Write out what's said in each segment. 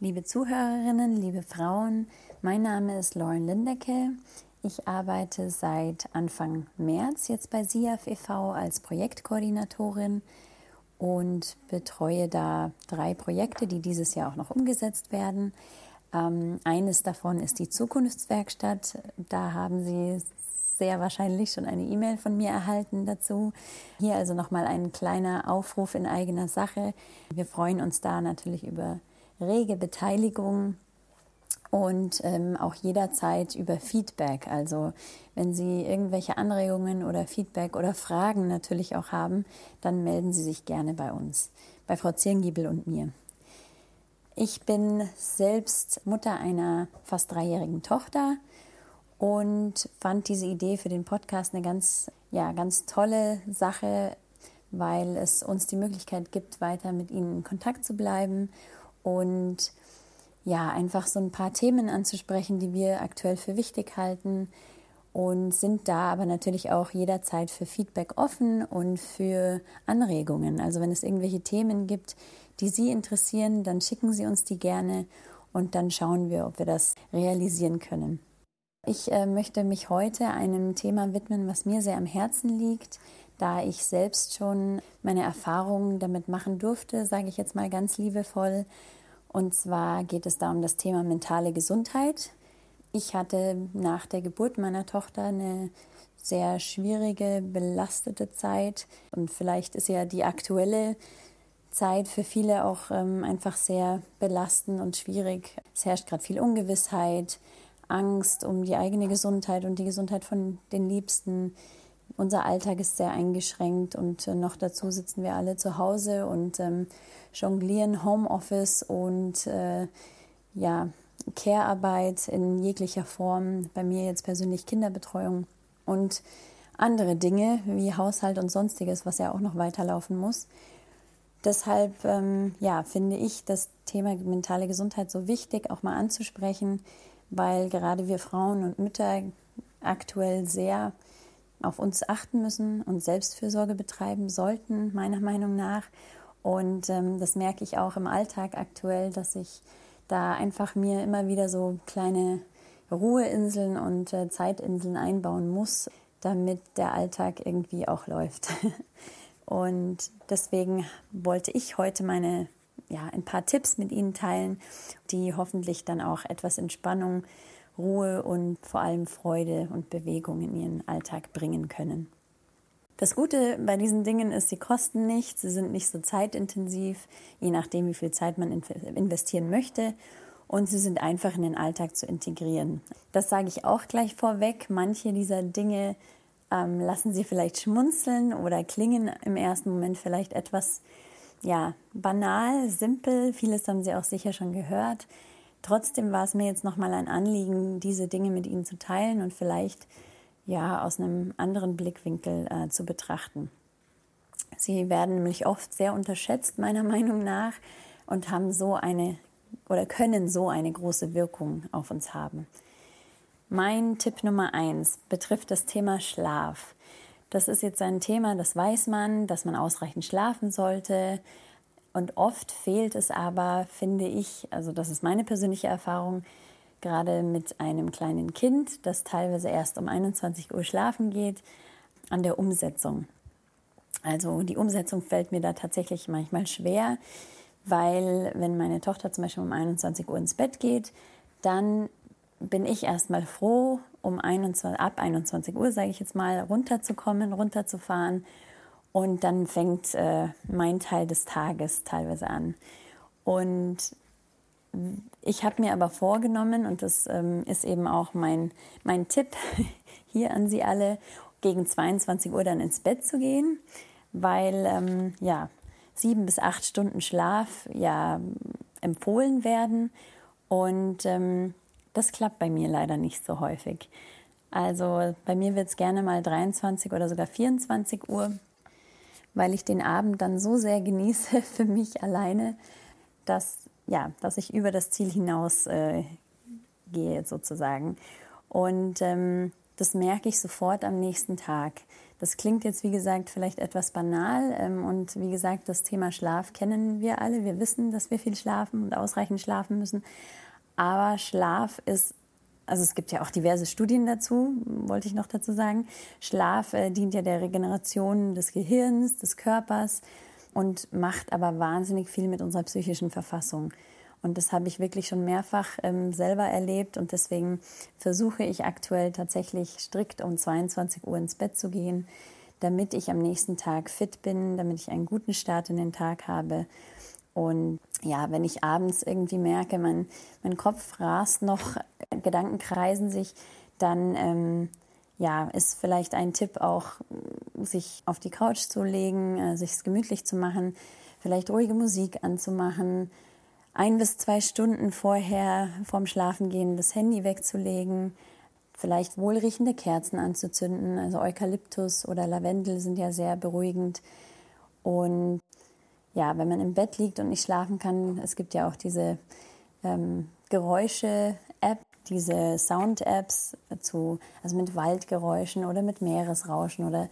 Liebe Zuhörerinnen, liebe Frauen, mein Name ist Lauren Lindecke. Ich arbeite seit Anfang März jetzt bei SIAF e.V. als Projektkoordinatorin und betreue da drei Projekte, die dieses Jahr auch noch umgesetzt werden. Ähm, eines davon ist die Zukunftswerkstatt. Da haben Sie sehr wahrscheinlich schon eine E-Mail von mir erhalten dazu. Hier also nochmal ein kleiner Aufruf in eigener Sache. Wir freuen uns da natürlich über rege Beteiligung und ähm, auch jederzeit über Feedback. Also wenn Sie irgendwelche Anregungen oder Feedback oder Fragen natürlich auch haben, dann melden Sie sich gerne bei uns, bei Frau Zirngiebel und mir. Ich bin selbst Mutter einer fast dreijährigen Tochter und fand diese Idee für den Podcast eine ganz, ja, ganz tolle Sache, weil es uns die Möglichkeit gibt, weiter mit Ihnen in Kontakt zu bleiben und ja, einfach so ein paar Themen anzusprechen, die wir aktuell für wichtig halten und sind da aber natürlich auch jederzeit für Feedback offen und für Anregungen. Also wenn es irgendwelche Themen gibt, die Sie interessieren, dann schicken Sie uns die gerne und dann schauen wir, ob wir das realisieren können. Ich äh, möchte mich heute einem Thema widmen, was mir sehr am Herzen liegt, da ich selbst schon meine Erfahrungen damit machen durfte, sage ich jetzt mal ganz liebevoll. Und zwar geht es da um das Thema mentale Gesundheit. Ich hatte nach der Geburt meiner Tochter eine sehr schwierige, belastete Zeit. Und vielleicht ist ja die aktuelle Zeit für viele auch ähm, einfach sehr belastend und schwierig. Es herrscht gerade viel Ungewissheit, Angst um die eigene Gesundheit und die Gesundheit von den Liebsten. Unser Alltag ist sehr eingeschränkt und äh, noch dazu sitzen wir alle zu Hause und ähm, jonglieren Homeoffice und äh, ja, Care-Arbeit in jeglicher Form. Bei mir jetzt persönlich Kinderbetreuung und andere Dinge wie Haushalt und sonstiges, was ja auch noch weiterlaufen muss. Deshalb ähm, ja, finde ich das Thema mentale Gesundheit so wichtig, auch mal anzusprechen, weil gerade wir Frauen und Mütter aktuell sehr auf uns achten müssen und Selbstfürsorge betreiben sollten, meiner Meinung nach. Und ähm, das merke ich auch im Alltag aktuell, dass ich da einfach mir immer wieder so kleine Ruheinseln und äh, Zeitinseln einbauen muss, damit der Alltag irgendwie auch läuft. und deswegen wollte ich heute meine ja, ein paar Tipps mit Ihnen teilen, die hoffentlich dann auch etwas Entspannung, Ruhe und vor allem Freude und Bewegung in Ihren Alltag bringen können. Das Gute bei diesen Dingen ist, sie kosten nichts, sie sind nicht so zeitintensiv, je nachdem, wie viel Zeit man investieren möchte. Und sie sind einfach in den Alltag zu integrieren. Das sage ich auch gleich vorweg. Manche dieser Dinge ähm, lassen Sie vielleicht schmunzeln oder klingen im ersten Moment vielleicht etwas ja, banal, simpel, vieles haben Sie auch sicher schon gehört. Trotzdem war es mir jetzt nochmal ein Anliegen, diese Dinge mit Ihnen zu teilen und vielleicht ja aus einem anderen Blickwinkel äh, zu betrachten. Sie werden nämlich oft sehr unterschätzt, meiner Meinung nach, und haben so eine oder können so eine große Wirkung auf uns haben. Mein Tipp Nummer eins betrifft das Thema Schlaf. Das ist jetzt ein Thema, das weiß man, dass man ausreichend schlafen sollte. Und oft fehlt es aber, finde ich, also das ist meine persönliche Erfahrung, gerade mit einem kleinen Kind, das teilweise erst um 21 Uhr schlafen geht, an der Umsetzung. Also die Umsetzung fällt mir da tatsächlich manchmal schwer, weil wenn meine Tochter zum Beispiel um 21 Uhr ins Bett geht, dann bin ich erstmal froh, um 21, ab 21 Uhr, sage ich jetzt mal, runterzukommen, runterzufahren. Und dann fängt äh, mein Teil des Tages teilweise an. Und ich habe mir aber vorgenommen, und das ähm, ist eben auch mein, mein Tipp hier an Sie alle, gegen 22 Uhr dann ins Bett zu gehen, weil ähm, ja, sieben bis acht Stunden Schlaf ja empfohlen werden. Und ähm, das klappt bei mir leider nicht so häufig. Also bei mir wird es gerne mal 23 oder sogar 24 Uhr, weil ich den Abend dann so sehr genieße für mich alleine, dass, ja, dass ich über das Ziel hinaus äh, gehe sozusagen. Und ähm, das merke ich sofort am nächsten Tag, Das klingt jetzt, wie gesagt, vielleicht etwas banal. Ähm, und wie gesagt, das Thema Schlaf kennen wir alle. Wir wissen, dass wir viel schlafen und ausreichend schlafen müssen. Aber Schlaf ist, also es gibt ja auch diverse Studien dazu, wollte ich noch dazu sagen. Schlaf äh, dient ja der Regeneration des Gehirns, des Körpers und macht aber wahnsinnig viel mit unserer psychischen Verfassung. Und das habe ich wirklich schon mehrfach ähm, selber erlebt. Und deswegen versuche ich aktuell tatsächlich strikt um 22 Uhr ins Bett zu gehen, damit ich am nächsten Tag fit bin, damit ich einen guten Start in den Tag habe. Und ja, wenn ich abends irgendwie merke, mein, mein Kopf rast noch, Gedanken kreisen sich, dann ähm, ja, ist vielleicht ein Tipp auch, sich auf die Couch zu legen, äh, sich gemütlich zu machen, vielleicht ruhige Musik anzumachen, ein bis zwei Stunden vorher vorm Schlafengehen das Handy wegzulegen, vielleicht wohlriechende Kerzen anzuzünden. Also Eukalyptus oder Lavendel sind ja sehr beruhigend. Und ja, wenn man im Bett liegt und nicht schlafen kann, es gibt ja auch diese ähm, Geräusche-App, diese Sound-Apps zu, also mit Waldgeräuschen oder mit Meeresrauschen oder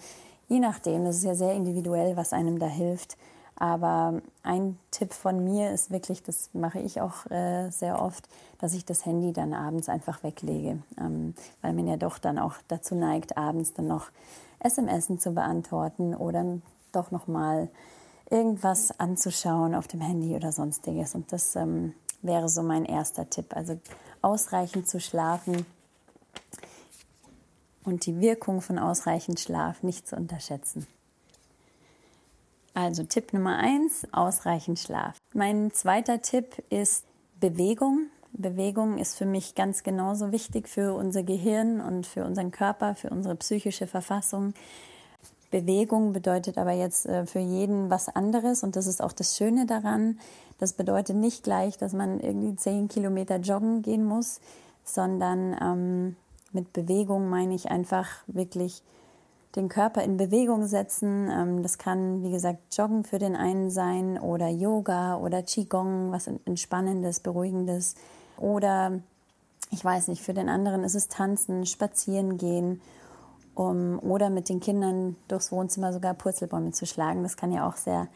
je nachdem. Das ist ja sehr individuell, was einem da hilft. Aber ein Tipp von mir ist wirklich, das mache ich auch äh, sehr oft, dass ich das Handy dann abends einfach weglege, ähm, weil man ja doch dann auch dazu neigt, abends dann noch SMS zu beantworten oder doch noch mal irgendwas anzuschauen auf dem Handy oder sonstiges. Und das ähm, wäre so mein erster Tipp. Also ausreichend zu schlafen und die Wirkung von ausreichend Schlaf nicht zu unterschätzen. Also Tipp Nummer eins, ausreichend Schlaf. Mein zweiter Tipp ist Bewegung. Bewegung ist für mich ganz genauso wichtig für unser Gehirn und für unseren Körper, für unsere psychische Verfassung. Bewegung bedeutet aber jetzt äh, für jeden was anderes und das ist auch das Schöne daran. Das bedeutet nicht gleich, dass man irgendwie zehn Kilometer joggen gehen muss, sondern ähm, mit Bewegung meine ich einfach wirklich den Körper in Bewegung setzen. Ähm, das kann, wie gesagt, Joggen für den einen sein oder Yoga oder Qigong, was entspannendes, beruhigendes. Oder ich weiß nicht, für den anderen ist es Tanzen, Spazieren gehen um, oder mit den Kindern durchs Wohnzimmer sogar Purzelbäume zu schlagen. Das kann ja auch sehr,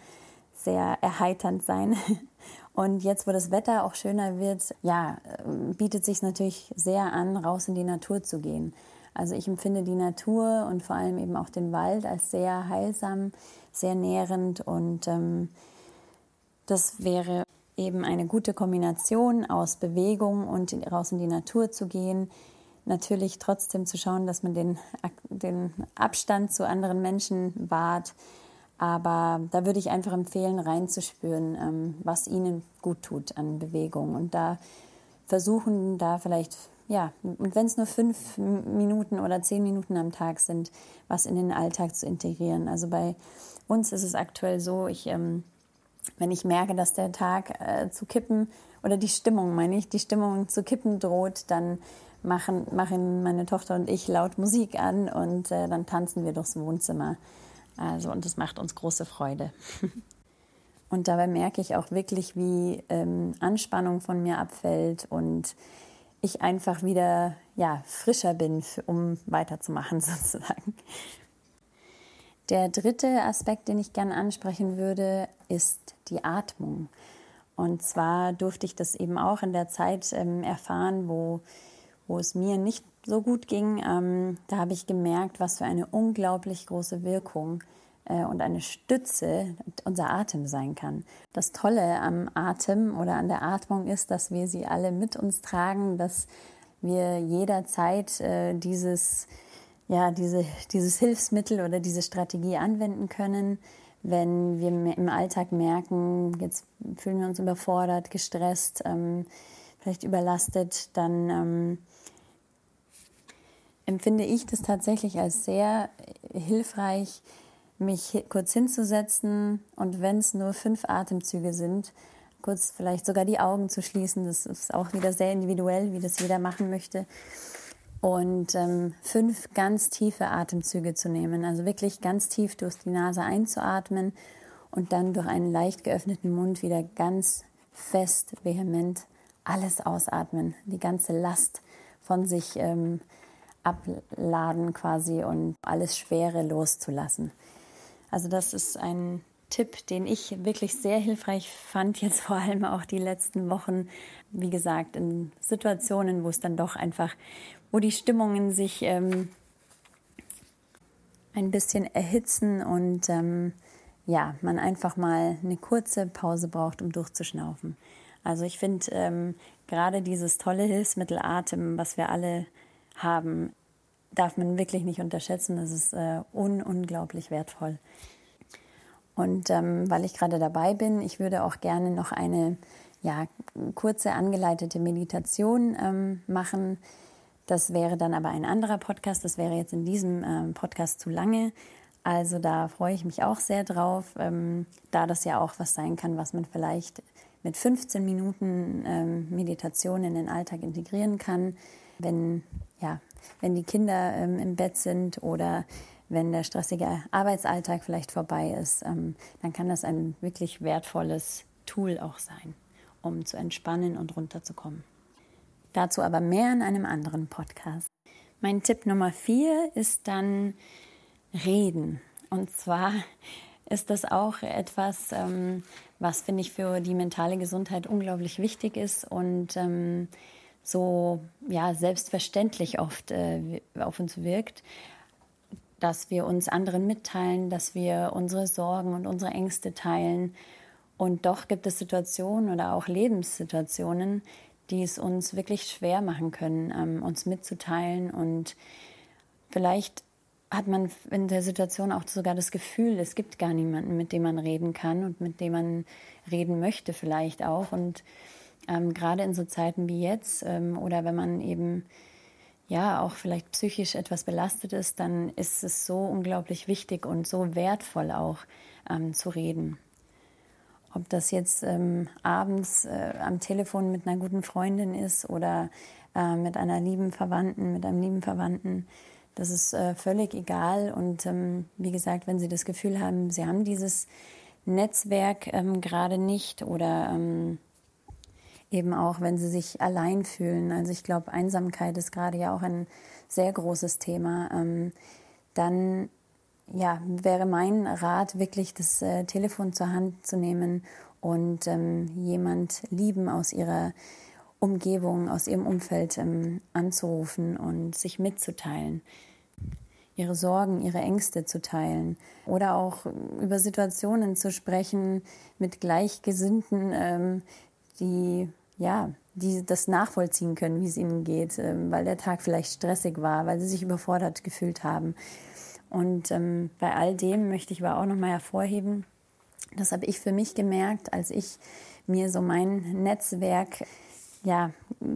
sehr erheiternd sein. Und jetzt, wo das Wetter auch schöner wird, ja, äh, bietet sich natürlich sehr an, raus in die Natur zu gehen. Also ich empfinde die Natur und vor allem eben auch den Wald als sehr heilsam, sehr nährend und ähm, das wäre eben eine gute Kombination aus Bewegung und raus in die Natur zu gehen. Natürlich trotzdem zu schauen, dass man den, den Abstand zu anderen Menschen wahrt. Aber da würde ich einfach empfehlen, reinzuspüren, ähm, was ihnen gut tut an Bewegung. Und da versuchen, da vielleicht ja, und wenn es nur fünf Minuten oder zehn Minuten am Tag sind, was in den Alltag zu integrieren. Also bei uns ist es aktuell so, ich, ähm, wenn ich merke, dass der Tag äh, zu kippen oder die Stimmung, meine ich, die Stimmung zu kippen droht, dann machen, machen meine Tochter und ich laut Musik an und äh, dann tanzen wir durchs Wohnzimmer. Also, und das macht uns große Freude. und dabei merke ich auch wirklich, wie ähm, Anspannung von mir abfällt und ich einfach wieder ja, frischer bin, um weiterzumachen sozusagen. Der dritte Aspekt, den ich gerne ansprechen würde, ist die Atmung. Und zwar durfte ich das eben auch in der Zeit ähm, erfahren, wo, wo es mir nicht so gut ging. Ähm, da habe ich gemerkt, was für eine unglaublich große Wirkung äh, und eine Stütze unser Atem sein kann. Das Tolle am Atem oder an der Atmung ist, dass wir sie alle mit uns tragen, dass wir jederzeit äh, dieses, ja, diese, dieses Hilfsmittel oder diese Strategie anwenden können. Wenn wir im Alltag merken, jetzt fühlen wir uns überfordert, gestresst, ähm, vielleicht überlastet, dann ähm, empfinde ich das tatsächlich als sehr hilfreich, mich kurz hinzusetzen und wenn es nur fünf Atemzüge sind, kurz vielleicht sogar die Augen zu schließen. Das ist auch wieder sehr individuell, wie das jeder machen möchte. Und ähm, fünf ganz tiefe Atemzüge zu nehmen, also wirklich ganz tief durch die Nase einzuatmen und dann durch einen leicht geöffneten Mund wieder ganz fest, vehement alles ausatmen, die ganze Last von sich ähm, abladen quasi und alles Schwere loszulassen. Also das ist ein Tipp, den ich wirklich sehr hilfreich fand, jetzt vor allem auch die letzten Wochen. Wie gesagt, in Situationen, wo es dann doch einfach, wo die Stimmungen sich ähm, ein bisschen erhitzen und ähm, ja, man einfach mal eine kurze Pause braucht, um durchzuschnaufen. Also ich finde ähm, gerade dieses tolle Hilfsmittel Atem, was wir alle haben, darf man wirklich nicht unterschätzen. Das ist äh, un unglaublich wertvoll. Und ähm, weil ich gerade dabei bin, ich würde auch gerne noch eine ja, kurze angeleitete Meditation ähm, machen. Das wäre dann aber ein anderer Podcast. Das wäre jetzt in diesem ähm, Podcast zu lange. Also da freue ich mich auch sehr drauf, ähm, da das ja auch was sein kann, was man vielleicht mit 15 Minuten ähm, Meditation in den Alltag integrieren kann, wenn, ja, wenn die Kinder ähm, im Bett sind oder wenn der stressige Arbeitsalltag vielleicht vorbei ist, ähm, dann kann das ein wirklich wertvolles Tool auch sein, um zu entspannen und runterzukommen. Dazu aber mehr in einem anderen Podcast. Mein Tipp Nummer vier ist dann Reden. Und zwar ist das auch etwas, ähm, was finde ich für die mentale Gesundheit unglaublich wichtig ist und ähm, so ja selbstverständlich oft äh, auf uns wirkt dass wir uns anderen mitteilen, dass wir unsere Sorgen und unsere Ängste teilen. Und doch gibt es Situationen oder auch Lebenssituationen, die es uns wirklich schwer machen können, ähm, uns mitzuteilen. Und vielleicht hat man in der Situation auch sogar das Gefühl, es gibt gar niemanden, mit dem man reden kann und mit dem man reden möchte vielleicht auch. Und ähm, gerade in so Zeiten wie jetzt ähm, oder wenn man eben ja auch vielleicht psychisch etwas belastet ist, dann ist es so unglaublich wichtig und so wertvoll auch ähm, zu reden. Ob das jetzt ähm, abends äh, am Telefon mit einer guten Freundin ist oder äh, mit einer lieben Verwandten, mit einem lieben Verwandten, das ist äh, völlig egal. Und ähm, wie gesagt, wenn Sie das Gefühl haben, Sie haben dieses Netzwerk ähm, gerade nicht oder ähm, eben auch, wenn sie sich allein fühlen. Also ich glaube, Einsamkeit ist gerade ja auch ein sehr großes Thema. Ähm, dann ja, wäre mein Rat wirklich, das äh, Telefon zur Hand zu nehmen und ähm, jemand lieben aus ihrer Umgebung, aus ihrem Umfeld ähm, anzurufen und sich mitzuteilen ihre Sorgen, ihre Ängste zu teilen oder auch über Situationen zu sprechen mit Gleichgesinnten, ähm, die ja, die das nachvollziehen können, wie es ihnen geht, ähm, weil der Tag vielleicht stressig war, weil sie sich überfordert gefühlt haben. Und ähm, bei all dem möchte ich aber auch nochmal hervorheben, das habe ich für mich gemerkt, als ich mir so mein Netzwerk ja,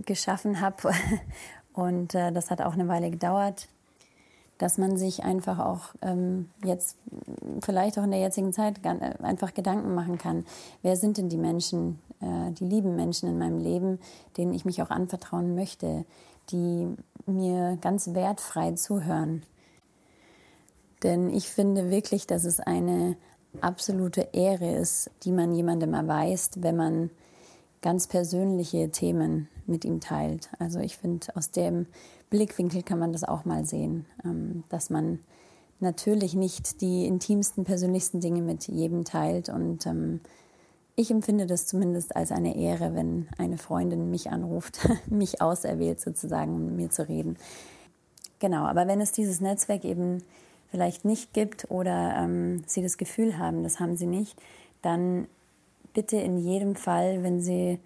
geschaffen habe. Und äh, das hat auch eine Weile gedauert, dass man sich einfach auch ähm, jetzt, vielleicht auch in der jetzigen Zeit, äh, einfach Gedanken machen kann. Wer sind denn die Menschen, äh, die lieben Menschen in meinem Leben, denen ich mich auch anvertrauen möchte, die mir ganz wertfrei zuhören? Denn ich finde wirklich, dass es eine absolute Ehre ist, die man jemandem erweist, wenn man ganz persönliche Themen mit ihm teilt. Also ich finde, aus dem Blickwinkel kann man das auch mal sehen, ähm, dass man natürlich nicht die intimsten, persönlichsten Dinge mit jedem teilt. Und ähm, ich empfinde das zumindest als eine Ehre, wenn eine Freundin mich anruft, mich auserwählt sozusagen, um mit mir zu reden. Genau, aber wenn es dieses Netzwerk eben vielleicht nicht gibt oder ähm, Sie das Gefühl haben, das haben Sie nicht, dann bitte in jedem Fall, wenn Sie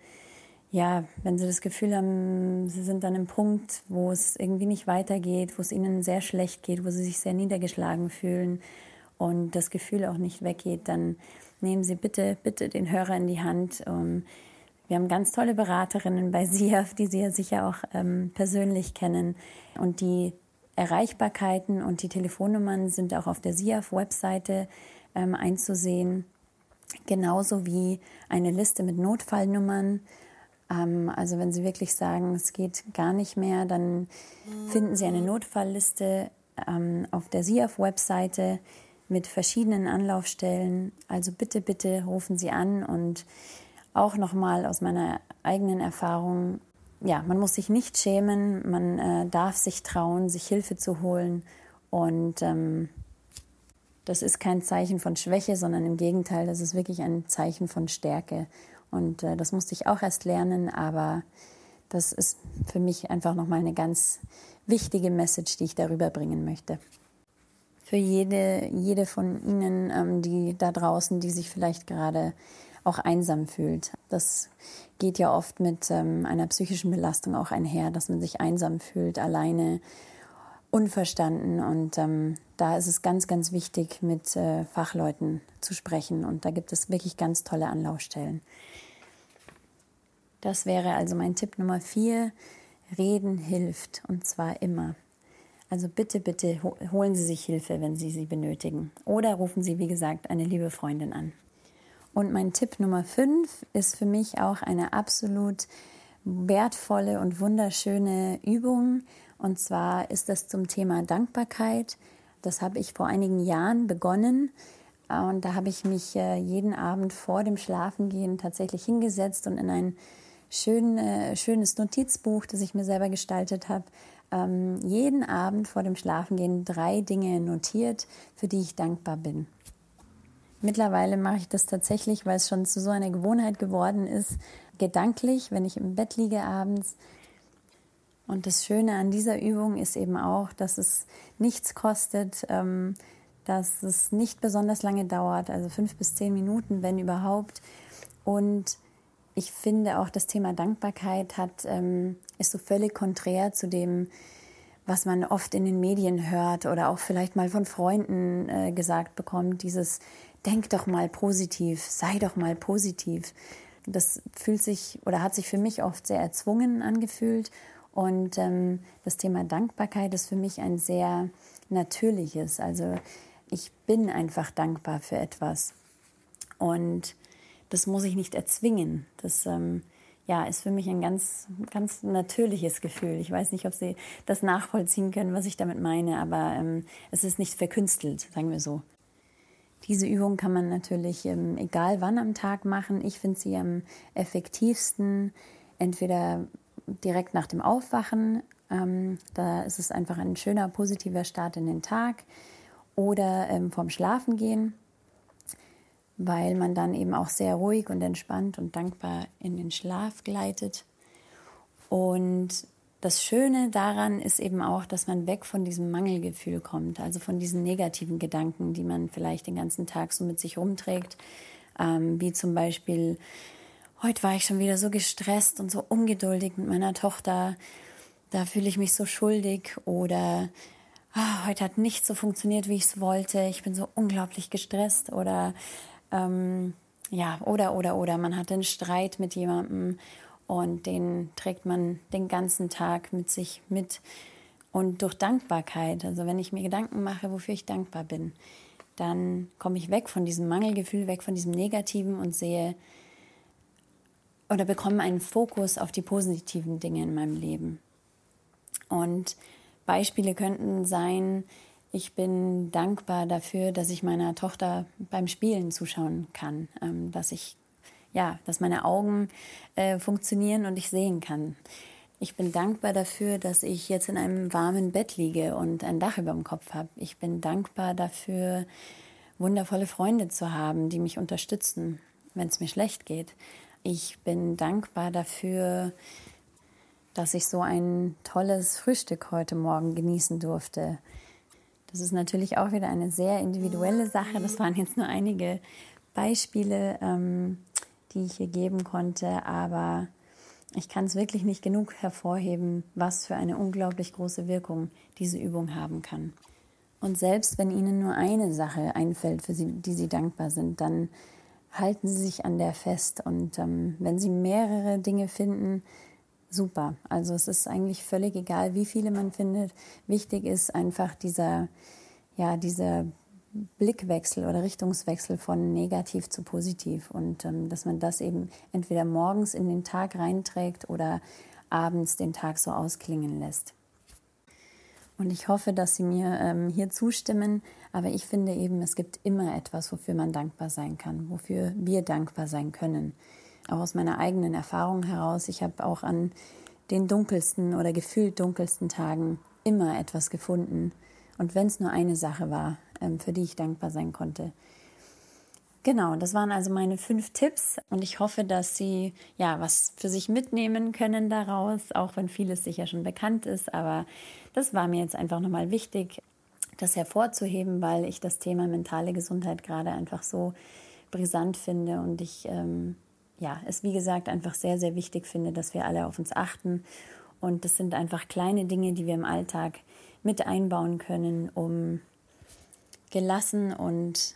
ja, wenn Sie das Gefühl haben, Sie sind an einem Punkt, wo es irgendwie nicht weitergeht, wo es Ihnen sehr schlecht geht, wo Sie sich sehr niedergeschlagen fühlen und das Gefühl auch nicht weggeht, dann nehmen Sie bitte, bitte den Hörer in die Hand. Um, wir haben ganz tolle Beraterinnen bei SIAF, die Sie ja sicher auch ähm, persönlich kennen. Und die Erreichbarkeiten und die Telefonnummern sind auch auf der SIAF-Webseite ähm, einzusehen. Genauso wie eine Liste mit Notfallnummern ähm, also wenn Sie wirklich sagen, es geht gar nicht mehr, dann finden Sie eine Notfallliste ähm, auf der SIAF-Webseite mit verschiedenen Anlaufstellen. Also bitte, bitte rufen Sie an und auch nochmal aus meiner eigenen Erfahrung, ja, man muss sich nicht schämen, man äh, darf sich trauen, sich Hilfe zu holen und ähm, das ist kein Zeichen von Schwäche, sondern im Gegenteil, das ist wirklich ein Zeichen von Stärke. Und äh, das musste ich auch erst lernen, aber das ist für mich einfach nochmal eine ganz wichtige Message, die ich darüber bringen möchte. Für jede, jede von Ihnen, ähm, die da draußen, die sich vielleicht gerade auch einsam fühlt. Das geht ja oft mit ähm, einer psychischen Belastung auch einher, dass man sich einsam fühlt, alleine, unverstanden. Und ähm, da ist es ganz, ganz wichtig, mit äh, Fachleuten zu sprechen. Und da gibt es wirklich ganz tolle Anlaufstellen. Das wäre also mein Tipp Nummer vier. Reden hilft und zwar immer. Also bitte, bitte holen Sie sich Hilfe, wenn Sie sie benötigen. Oder rufen Sie, wie gesagt, eine liebe Freundin an. Und mein Tipp Nummer fünf ist für mich auch eine absolut wertvolle und wunderschöne Übung. Und zwar ist das zum Thema Dankbarkeit. Das habe ich vor einigen Jahren begonnen. Und da habe ich mich äh, jeden Abend vor dem Schlafengehen tatsächlich hingesetzt und in ein schön, äh, schönes Notizbuch, das ich mir selber gestaltet habe, ähm, jeden Abend vor dem Schlafengehen drei Dinge notiert, für die ich dankbar bin. Mittlerweile mache ich das tatsächlich, weil es schon zu so einer Gewohnheit geworden ist, gedanklich, wenn ich im Bett liege abends. Und das Schöne an dieser Übung ist eben auch, dass es nichts kostet, ähm, dass es nicht besonders lange dauert, also fünf bis zehn Minuten, wenn überhaupt. Und ich finde auch das Thema Dankbarkeit hat, ähm, ist so völlig konträr zu dem, was man oft in den Medien hört oder auch vielleicht mal von Freunden äh, gesagt bekommt, dieses denk doch mal positiv, sei doch mal positiv. Das fühlt sich oder hat sich für mich oft sehr erzwungen angefühlt. Und ähm, das Thema Dankbarkeit ist für mich ein sehr natürliches. Also ich bin einfach dankbar für etwas. Und das muss ich nicht erzwingen. Das ähm, ja, ist für mich ein ganz, ganz natürliches Gefühl. Ich weiß nicht, ob Sie das nachvollziehen können, was ich damit meine, aber ähm, es ist nicht verkünstelt, sagen wir so. Diese Übung kann man natürlich ähm, egal wann am Tag machen. Ich finde sie am effektivsten entweder direkt nach dem Aufwachen. Ähm, da ist es einfach ein schöner, positiver Start in den Tag. Oder ähm, vorm Schlafengehen weil man dann eben auch sehr ruhig und entspannt und dankbar in den Schlaf gleitet. Und das Schöne daran ist eben auch, dass man weg von diesem Mangelgefühl kommt, also von diesen negativen Gedanken, die man vielleicht den ganzen Tag so mit sich rumträgt, ähm, wie zum Beispiel, heute war ich schon wieder so gestresst und so ungeduldig mit meiner Tochter, da fühle ich mich so schuldig oder ah, heute hat nichts so funktioniert, wie ich es wollte, ich bin so unglaublich gestresst oder ähm, ja, oder, oder, oder man hat einen Streit mit jemandem und den trägt man den ganzen Tag mit sich mit. Und durch Dankbarkeit, also wenn ich mir Gedanken mache, wofür ich dankbar bin, dann komme ich weg von diesem Mangelgefühl, weg von diesem Negativen und sehe oder bekomme einen Fokus auf die positiven Dinge in meinem Leben. Und Beispiele könnten sein, ich bin dankbar dafür, dass ich meiner Tochter beim Spielen zuschauen kann, ähm, dass ich ja, dass meine Augen äh, funktionieren und ich sehen kann. Ich bin dankbar dafür, dass ich jetzt in einem warmen Bett liege und ein Dach über dem Kopf habe. Ich bin dankbar dafür, wundervolle Freunde zu haben, die mich unterstützen, wenn es mir schlecht geht. Ich bin dankbar dafür, dass ich so ein tolles Frühstück heute Morgen genießen durfte. Das ist natürlich auch wieder eine sehr individuelle Sache. Das waren jetzt nur einige Beispiele, ähm, die ich hier geben konnte, aber ich kann es wirklich nicht genug hervorheben, was für eine unglaublich große Wirkung diese Übung haben kann. Und selbst wenn Ihnen nur eine Sache einfällt, für die Sie dankbar sind, dann halten Sie sich an der fest. Und ähm, wenn Sie mehrere Dinge finden, super. Also es ist eigentlich völlig egal, wie viele man findet. Wichtig ist einfach dieser, ja, dieser Blickwechsel oder Richtungswechsel von negativ zu positiv und ähm, dass man das eben entweder morgens in den Tag reinträgt oder abends den Tag so ausklingen lässt. Und ich hoffe, dass Sie mir ähm, hier zustimmen, aber ich finde eben, es gibt immer etwas, wofür man dankbar sein kann, wofür wir dankbar sein können auch aus meiner eigenen Erfahrung heraus. Ich habe auch an den dunkelsten oder gefühlt dunkelsten Tagen immer etwas gefunden. Und wenn es nur eine Sache war, für die ich dankbar sein konnte. Genau, das waren also meine fünf Tipps und ich hoffe, dass Sie ja was für sich mitnehmen können daraus, auch wenn vieles sicher schon bekannt ist. Aber das war mir jetzt einfach nochmal wichtig, das hervorzuheben, weil ich das Thema mentale Gesundheit gerade einfach so brisant finde und ich ähm, ja es wie gesagt einfach sehr sehr wichtig finde, dass wir alle auf uns achten und das sind einfach kleine Dinge, die wir im Alltag mit einbauen können, um gelassen und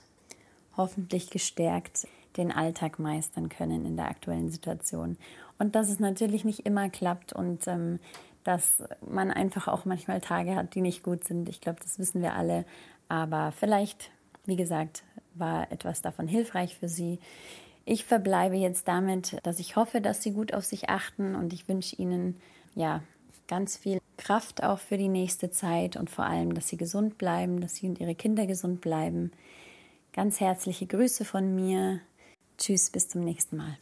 hoffentlich gestärkt den Alltag meistern können in der aktuellen Situation. Und dass es natürlich nicht immer klappt und ähm, dass man einfach auch manchmal Tage hat, die nicht gut sind. Ich glaube, das wissen wir alle. Aber vielleicht, wie gesagt, war etwas davon hilfreich für Sie. Ich verbleibe jetzt damit, dass ich hoffe, dass Sie gut auf sich achten und ich wünsche Ihnen ja ganz viel Kraft auch für die nächste Zeit und vor allem, dass Sie gesund bleiben, dass Sie und Ihre Kinder gesund bleiben. Ganz herzliche Grüße von mir. Tschüss, bis zum nächsten Mal.